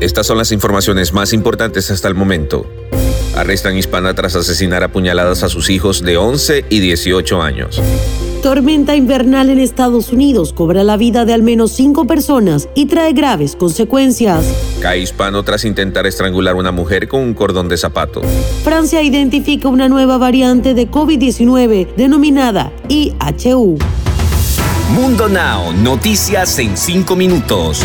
Estas son las informaciones más importantes hasta el momento. Arrestan hispana tras asesinar a puñaladas a sus hijos de 11 y 18 años. Tormenta invernal en Estados Unidos cobra la vida de al menos cinco personas y trae graves consecuencias. Cae hispano tras intentar estrangular a una mujer con un cordón de zapato. Francia identifica una nueva variante de COVID-19 denominada IHU. Mundo Now, noticias en cinco minutos.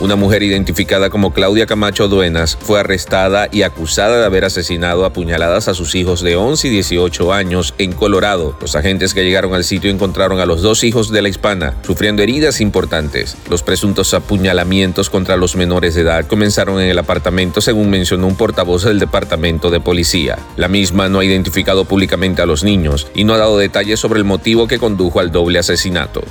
Una mujer identificada como Claudia Camacho Duenas fue arrestada y acusada de haber asesinado a puñaladas a sus hijos de 11 y 18 años en Colorado. Los agentes que llegaron al sitio encontraron a los dos hijos de la hispana sufriendo heridas importantes. Los presuntos apuñalamientos contra los menores de edad comenzaron en el apartamento según mencionó un portavoz del departamento de policía. La misma no ha identificado públicamente a los niños y no ha dado detalles sobre el motivo que condujo al doble asesinato.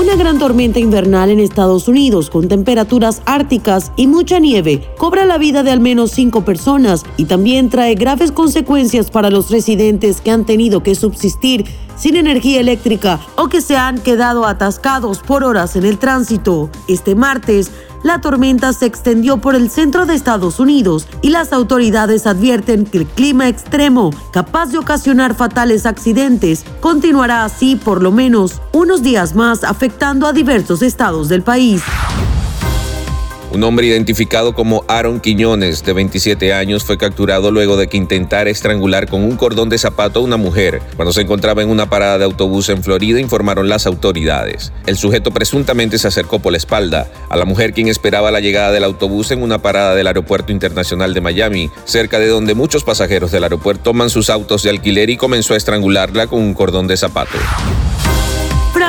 Una gran tormenta invernal en Estados Unidos con temperaturas árticas y mucha nieve cobra la vida de al menos cinco personas y también trae graves consecuencias para los residentes que han tenido que subsistir sin energía eléctrica o que se han quedado atascados por horas en el tránsito. Este martes, la tormenta se extendió por el centro de Estados Unidos y las autoridades advierten que el clima extremo, capaz de ocasionar fatales accidentes, continuará así por lo menos unos días más afectando a diversos estados del país. Un hombre identificado como Aaron Quiñones, de 27 años, fue capturado luego de que intentara estrangular con un cordón de zapato a una mujer cuando se encontraba en una parada de autobús en Florida, informaron las autoridades. El sujeto presuntamente se acercó por la espalda a la mujer quien esperaba la llegada del autobús en una parada del Aeropuerto Internacional de Miami, cerca de donde muchos pasajeros del aeropuerto toman sus autos de alquiler y comenzó a estrangularla con un cordón de zapato.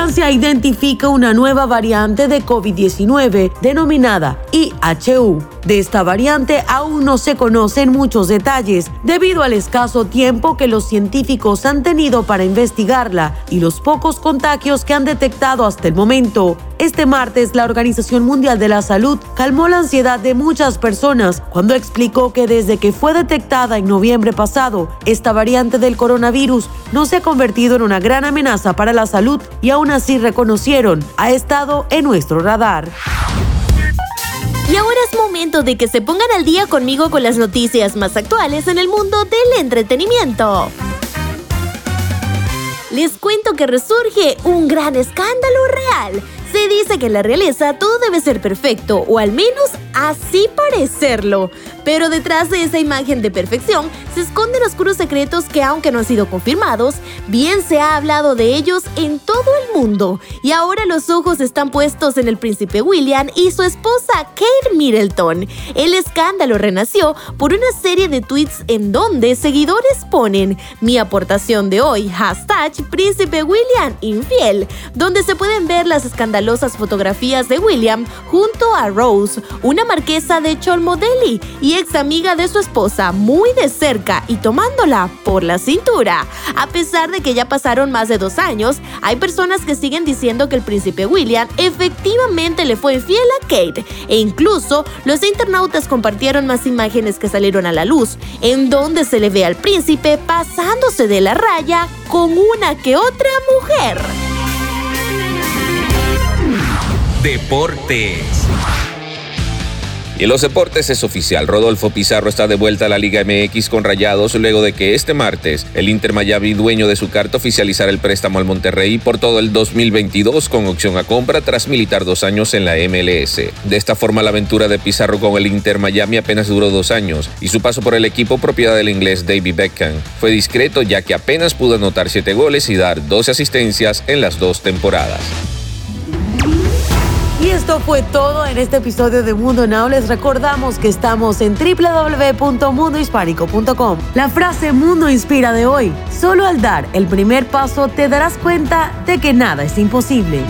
Francia identifica una nueva variante de COVID-19 denominada IHU. De esta variante aún no se conocen muchos detalles debido al escaso tiempo que los científicos han tenido para investigarla y los pocos contagios que han detectado hasta el momento. Este martes, la Organización Mundial de la Salud calmó la ansiedad de muchas personas cuando explicó que desde que fue detectada en noviembre pasado, esta variante del coronavirus no se ha convertido en una gran amenaza para la salud y aún así reconocieron ha estado en nuestro radar. Y ahora es momento de que se pongan al día conmigo con las noticias más actuales en el mundo del entretenimiento. Les cuento que resurge un gran escándalo real. Se dice que en la realeza todo debe ser perfecto, o al menos así parecerlo. Pero detrás de esa imagen de perfección se esconden oscuros secretos que aunque no han sido confirmados, bien se ha hablado de ellos en todo el mundo. Y ahora los ojos están puestos en el príncipe William y su esposa Kate Middleton. El escándalo renació por una serie de tweets en donde seguidores ponen mi aportación de hoy, hashtag príncipe William infiel, donde se pueden ver las escandalosas fotografías de William junto a Rose, una marquesa de Cholmondeley y ex amiga de su esposa, muy de cerca y tomándola por la cintura. A pesar de que ya pasaron más de dos años, hay personas que siguen diciendo que el príncipe William efectivamente le fue infiel a Kate e incluso los internautas compartieron más imágenes que salieron a la luz, en donde se le ve al príncipe pasándose de la raya con una que otra mujer. Deportes. Y en los deportes es oficial, Rodolfo Pizarro está de vuelta a la Liga MX con Rayados luego de que este martes el Inter Miami, dueño de su carta, oficializara el préstamo al Monterrey por todo el 2022 con opción a compra tras militar dos años en la MLS. De esta forma la aventura de Pizarro con el Inter Miami apenas duró dos años y su paso por el equipo propiedad del inglés David Beckham fue discreto ya que apenas pudo anotar siete goles y dar 12 asistencias en las dos temporadas. Y esto fue todo en este episodio de Mundo Now. Les recordamos que estamos en www.mundohispánico.com. La frase Mundo Inspira de hoy, solo al dar el primer paso te darás cuenta de que nada es imposible.